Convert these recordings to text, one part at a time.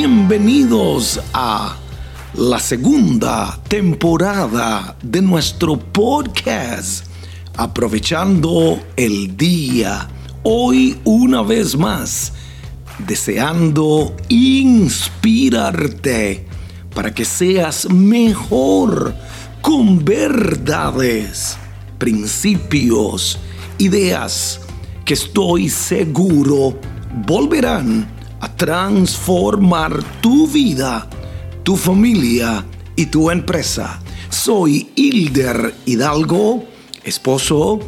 bienvenidos a la segunda temporada de nuestro podcast, aprovechando el día. Hoy una vez más, deseando inspirarte para que seas mejor con verdades, principios, ideas que estoy seguro volverán a transformar tu vida, tu familia y tu empresa. Soy Hilder Hidalgo, esposo,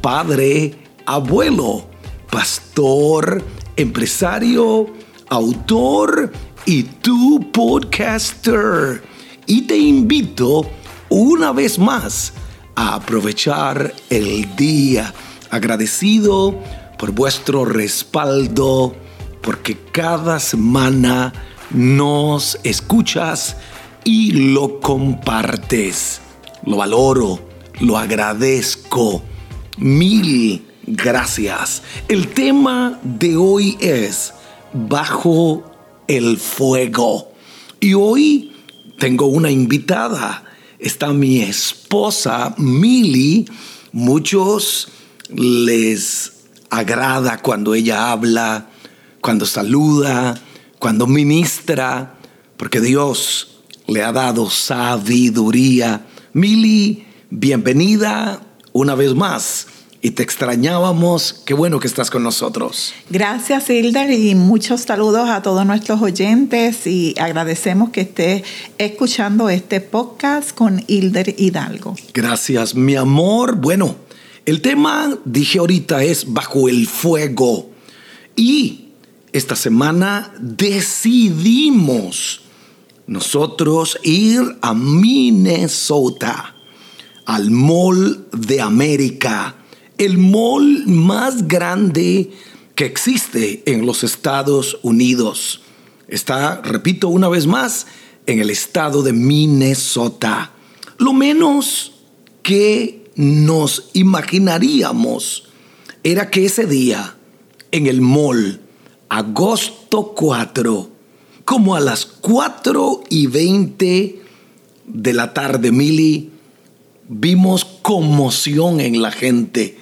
padre, abuelo, pastor, empresario, autor y tu podcaster. Y te invito una vez más a aprovechar el día agradecido por vuestro respaldo porque cada semana nos escuchas y lo compartes. Lo valoro, lo agradezco. Mil gracias. El tema de hoy es Bajo el Fuego. Y hoy tengo una invitada. Está mi esposa, Mili. Muchos les agrada cuando ella habla cuando saluda, cuando ministra, porque Dios le ha dado sabiduría. Mili, bienvenida una vez más. Y te extrañábamos. Qué bueno que estás con nosotros. Gracias, Hilder, y muchos saludos a todos nuestros oyentes. Y agradecemos que estés escuchando este podcast con Hilder Hidalgo. Gracias, mi amor. Bueno, el tema, dije ahorita, es bajo el fuego. Y esta semana decidimos nosotros ir a Minnesota, al Mall de América, el mall más grande que existe en los Estados Unidos. Está, repito una vez más, en el estado de Minnesota. Lo menos que nos imaginaríamos era que ese día, en el mall, agosto 4, como a las 4 y 20 de la tarde, Mili, vimos conmoción en la gente.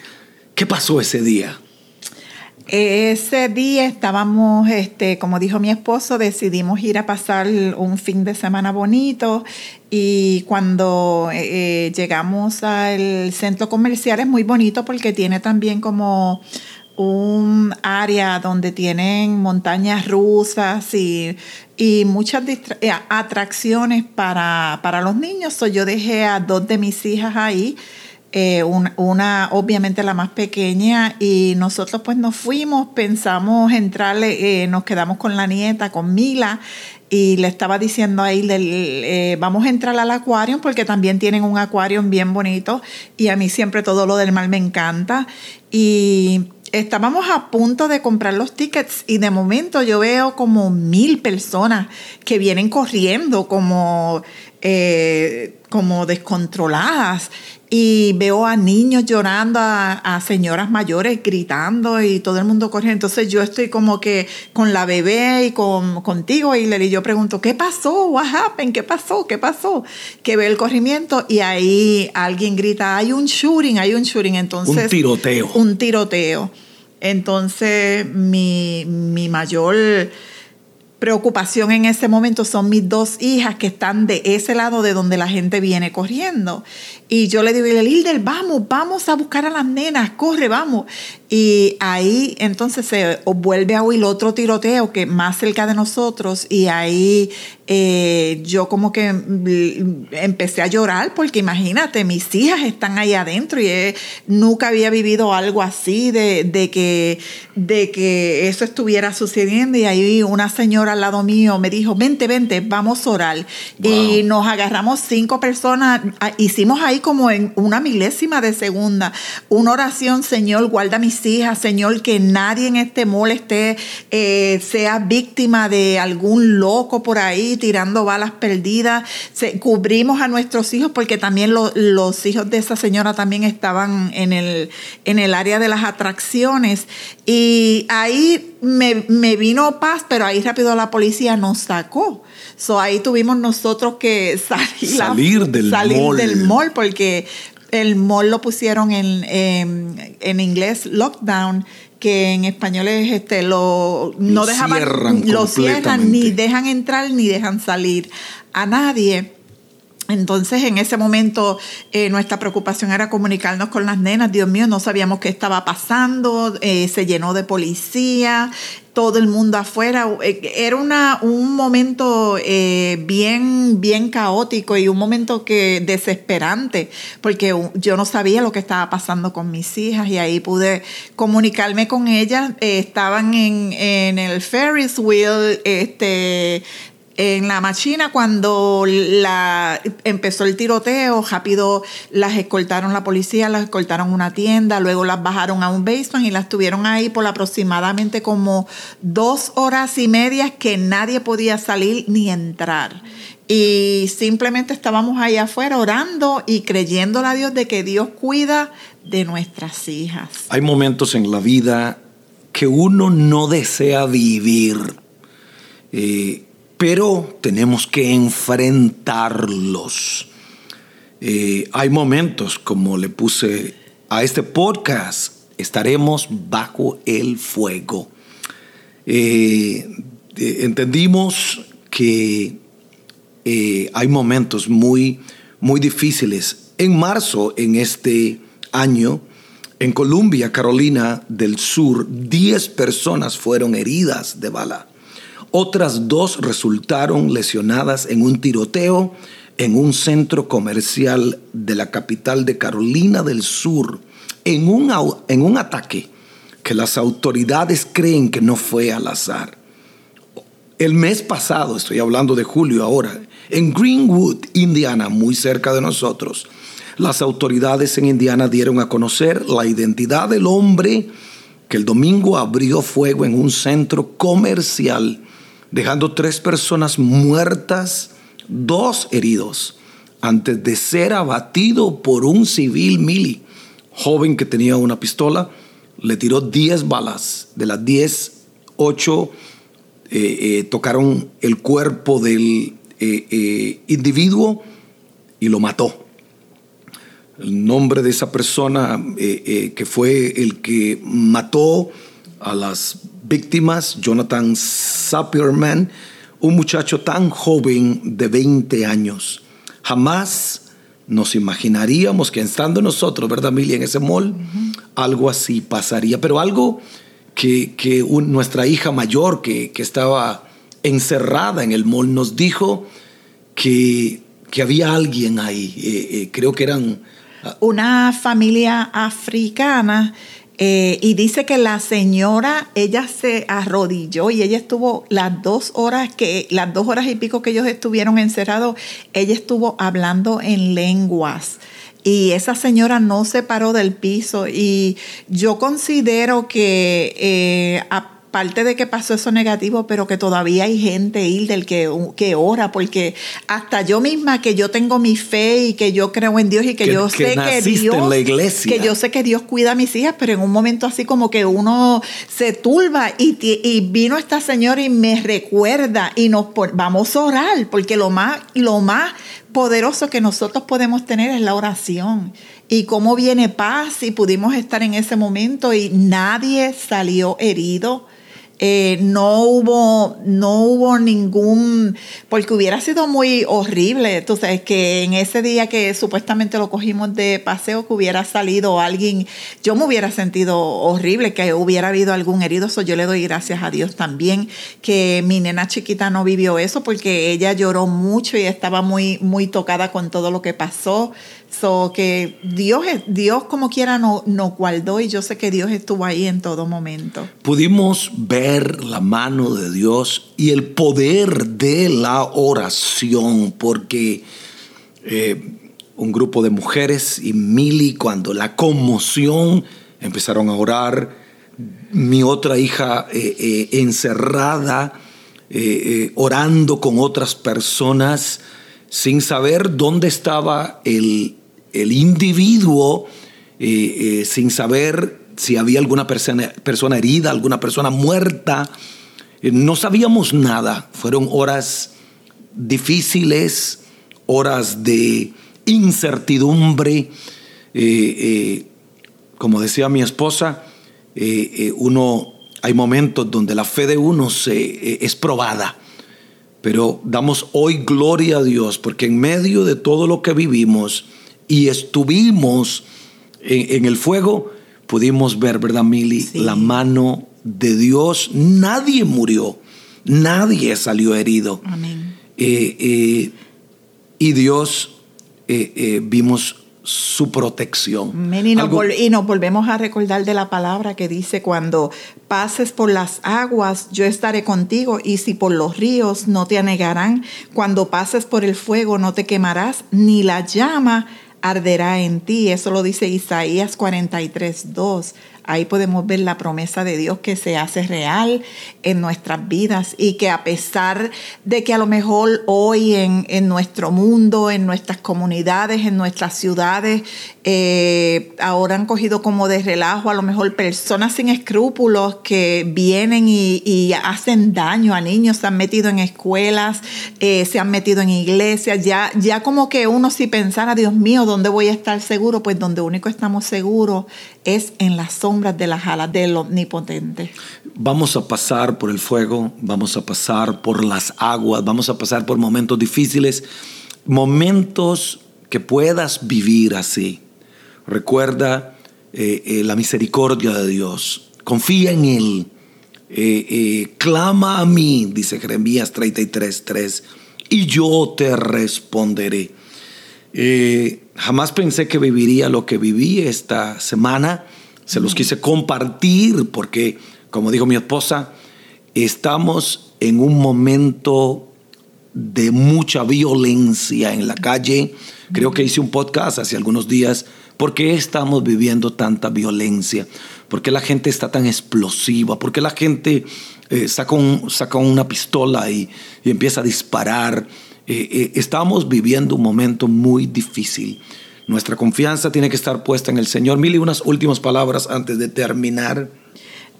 ¿Qué pasó ese día? Ese día estábamos, este, como dijo mi esposo, decidimos ir a pasar un fin de semana bonito y cuando eh, eh, llegamos al centro comercial es muy bonito porque tiene también como un área donde tienen montañas rusas y, muchas eh, atracciones para, los niños. yo dejé a dos de mis hijas ahí, eh, una, obviamente la más pequeña, y nosotros pues nos fuimos, pensamos entrarle, eh, nos quedamos con la nieta, con Mila, y le estaba diciendo ahí, vamos a entrar al acuario porque también tienen un acuario bien bonito y a mí siempre todo lo del mar me encanta. Y estábamos a punto de comprar los tickets y de momento yo veo como mil personas que vienen corriendo como, eh, como descontroladas y veo a niños llorando, a, señoras mayores gritando y todo el mundo corriendo. Entonces yo estoy como que con la bebé y con, contigo, y yo pregunto, ¿qué pasó? What happened? ¿Qué pasó? ¿Qué pasó? Que ve el corrimiento y ahí alguien grita, hay un shooting, hay un shooting. Entonces, un tiroteo. Un tiroteo. Entonces mi, mi mayor preocupación en ese momento son mis dos hijas que están de ese lado de donde la gente viene corriendo. Y yo le digo, Hilder, vamos, vamos a buscar a las nenas, corre, vamos. Y ahí entonces se vuelve a oír otro tiroteo que más cerca de nosotros y ahí eh, yo como que empecé a llorar porque imagínate, mis hijas están ahí adentro y eh, nunca había vivido algo así de, de, que, de que eso estuviera sucediendo y ahí una señora al lado mío me dijo, vente, vente, vamos a orar. Y nos agarramos cinco personas, ah, hicimos ahí como en una milésima de segunda una oración, Señor, guarda mis hijas, Señor, que nadie en este mall esté, eh, sea víctima de algún loco por ahí tirando balas perdidas. cubrimos a nuestros hijos porque también los hijos de esa señora también estaban en el, en el área de las atracciones. Y ahí me, vino paz, pero ahí rápido la policía nos sacó. So ahí tuvimos nosotros que salir, salir del salir mall. del mall porque el mall lo pusieron en, en, inglés lockdown que en español es este lo no dejaban cierran lo cierran ni dejan entrar ni dejan salir a nadie entonces, en ese momento, eh, nuestra preocupación era comunicarnos con las nenas. Dios mío, no sabíamos qué estaba pasando. eh, se llenó de policía, todo el mundo afuera. Eh, Era una, un momento eh, bien, bien caótico y un momento que desesperante, porque yo no sabía lo que estaba pasando con mis hijas y ahí pude comunicarme con ellas. Eh, estaban en el Ferris wheel, este en la machina cuando la, empezó el tiroteo, rápido las escoltaron la policía, las escoltaron a una tienda, luego las bajaron a un basement y las tuvieron ahí por aproximadamente como dos horas y media que nadie podía salir ni entrar. Y simplemente estábamos ahí afuera orando y creyéndole a Dios de que Dios cuida de nuestras hijas. Hay momentos en la vida que uno no desea vivir, eh, pero tenemos que enfrentarlos. Eh, hay momentos, como le puse a este podcast, estaremos bajo el fuego. Eh, entendimos que eh, hay momentos muy, muy difíciles. En marzo, en este año, en Columbia, Carolina del Sur, 10 personas fueron heridas de bala. Otras dos resultaron lesionadas en un tiroteo en un centro comercial de la capital de Carolina del Sur, en un, en un ataque que las autoridades creen que no fue al azar. El mes pasado, estoy hablando de julio ahora, en Greenwood, Indiana, muy cerca de nosotros, las autoridades en Indiana dieron a conocer la identidad del hombre que el domingo abrió fuego en un centro comercial, dejando tres personas muertas, dos heridos, antes de ser abatido por un civil mili, joven que tenía una pistola, le tiró 10 balas, de las 10, 8 eh, eh, tocaron el cuerpo del eh, individuo y lo mató. El nombre de esa persona que fue el que mató a las víctimas, Jonathan Sapperman, un muchacho tan joven de 20 años. Jamás nos imaginaríamos que estando nosotros, ¿verdad, Emilia, en ese mall, algo así pasaría, pero algo que, que un- nuestra hija mayor que, que estaba encerrada en el mall nos dijo que, que había alguien ahí, eh, eh, creo que eran... ah, una familia africana eh, y dice que la señora, ella se arrodilló y ella estuvo las dos horas que, las dos horas y pico que ellos estuvieron encerrados, ella estuvo hablando en lenguas. Y esa señora no se paró del piso. Y yo considero que eh, aparte de que pasó eso negativo, pero que todavía hay gente, del que, que ora, porque hasta yo misma que yo tengo mi fe y que yo creo en Dios y que, Que- yo sé que Dios, en la iglesia. que yo sé que Dios cuida a mis hijas, pero en un momento así como que uno se turba y, y vino esta señora y me recuerda y nos vamos a orar, porque lo más, lo más poderoso que nosotros podemos tener es la oración. Y cómo viene paz y pudimos estar en ese momento y nadie salió herido. Eh, no hubo no hubo ningún porque hubiera sido muy horrible tú sabes que en ese día que supuestamente lo cogimos de paseo que hubiera salido alguien yo me hubiera sentido horrible que hubiera habido algún herido. So yo le doy gracias a Dios también que mi nena chiquita no vivió eso porque ella lloró mucho y estaba muy muy tocada con todo lo que pasó so que Dios Dios como quiera no nos guardó y yo sé que Dios estuvo ahí en todo momento. Pudimos ver la mano de Dios y el poder de la oración, porque eh, un grupo de mujeres y Mili, cuando la conmoción empezaron a orar, mi otra hija eh, eh, encerrada, eh, eh, orando con otras personas, sin saber dónde estaba el, el individuo, eh, eh, sin saber si había alguna persona, persona herida, alguna persona muerta. Eh, no sabíamos nada. Fueron horas difíciles, horas de incertidumbre. Como decía mi esposa, uno, hay momentos donde la fe de uno se, es probada. Pero damos hoy gloria a Dios porque en medio de todo lo que vivimos y estuvimos en, el fuego, pudimos ver, ¿verdad, Mili? La mano de Dios. Nadie murió, nadie salió herido. Amén. Eh, eh, y Dios eh, vimos su protección. Y nos, y nos, volvemos a recordar de la palabra que dice, cuando pases por las aguas, yo estaré contigo, y si por los ríos no te anegarán, cuando pases por el fuego no te quemarás, ni la llama arderá en ti. Eso lo dice Isaías 43, 2. Ahí podemos ver la promesa de Dios que se hace real en nuestras vidas y que a pesar de que a lo mejor hoy en, nuestro mundo, en nuestras comunidades, en nuestras ciudades, eh, ahora han cogido como de relajo a lo mejor personas sin escrúpulos que vienen y, hacen daño a niños, se han metido en escuelas, eh, se han metido en iglesias, ya, ya como que uno si pensara, Dios mío, ¿dónde voy a estar seguro? Pues donde único estamos seguros es en la sombra de las alas del omnipotente. Vamos a pasar por el fuego, vamos a pasar por las aguas, vamos a pasar por momentos difíciles, momentos que puedas vivir así. Recuerda eh, eh, la misericordia de Dios, confía en Él, eh, clama a mí, dice Jeremías 33, 3, y yo te responderé. jamás pensé que viviría lo que viví esta semana. Se los quise compartir porque, como dijo mi esposa, estamos en un momento de mucha violencia en la calle. Creo que hice un podcast hace algunos días. ¿Por qué estamos viviendo tanta violencia? ¿Por qué la gente está tan explosiva? ¿Por qué la gente eh, saca, una pistola y, empieza a disparar? Eh, eh, estamos viviendo un momento muy difícil. Nuestra confianza tiene que estar puesta en el Señor. Mil unas últimas palabras antes de terminar.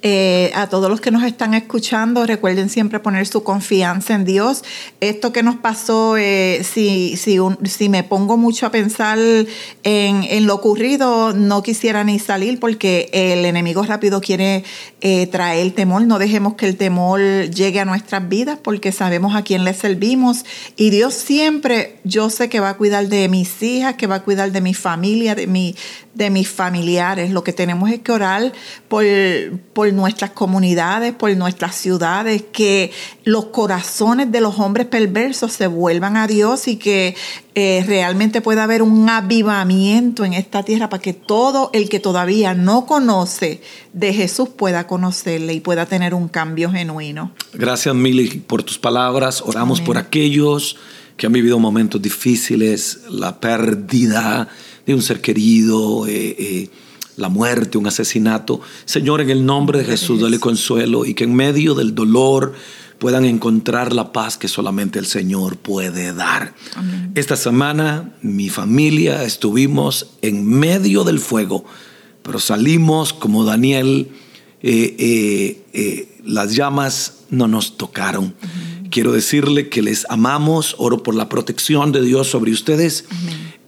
Eh, a todos los que nos están escuchando, recuerden siempre poner su confianza en Dios. Esto que nos pasó, eh, si, si, me pongo mucho a pensar en, en, lo ocurrido, no quisiera ni salir porque el enemigo rápido quiere eh, traer temor. No dejemos que el temor llegue a nuestras vidas porque sabemos a quién le servimos. Y Dios siempre, yo sé que va a cuidar de mis hijas, que va a cuidar de mi familia, de, mi, de mis familiares. Lo que tenemos es que orar por, por nuestras comunidades, por nuestras ciudades, que los corazones de los hombres perversos se vuelvan a Dios y que eh, realmente pueda haber un avivamiento en esta tierra para que todo el que todavía no conoce de Jesús pueda conocerle y pueda tener un cambio genuino. Gracias, Mili, por tus palabras. Oramos por aquellos que han vivido momentos difíciles, la pérdida de un ser querido, eh, eh, la muerte, un asesinato. Señor, en el nombre de Jesús, dale consuelo y que en medio del dolor puedan encontrar la paz que solamente el Señor puede dar. Esta semana mi familia estuvimos en medio del fuego, pero salimos como Daniel, eh, las llamas no nos tocaron. Quiero decirle que les amamos, oro por la protección de Dios sobre ustedes.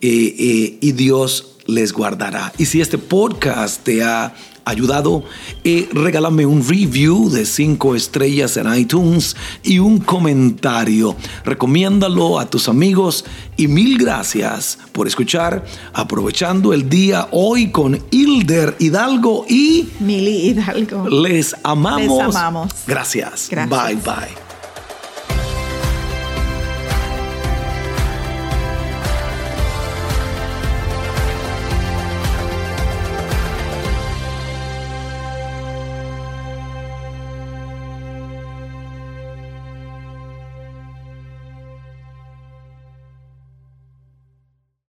Eh, eh, y Dios les guardará. Y si este podcast te ha ayudado, eh, regálame un review de cinco estrellas en iTunes y un comentario. Recomiéndalo a tus amigos y mil gracias por escuchar. Aprovechando el día hoy con Hilder Hidalgo y Mili Hidalgo. Les amamos. Les amamos. Gracias. Bye bye.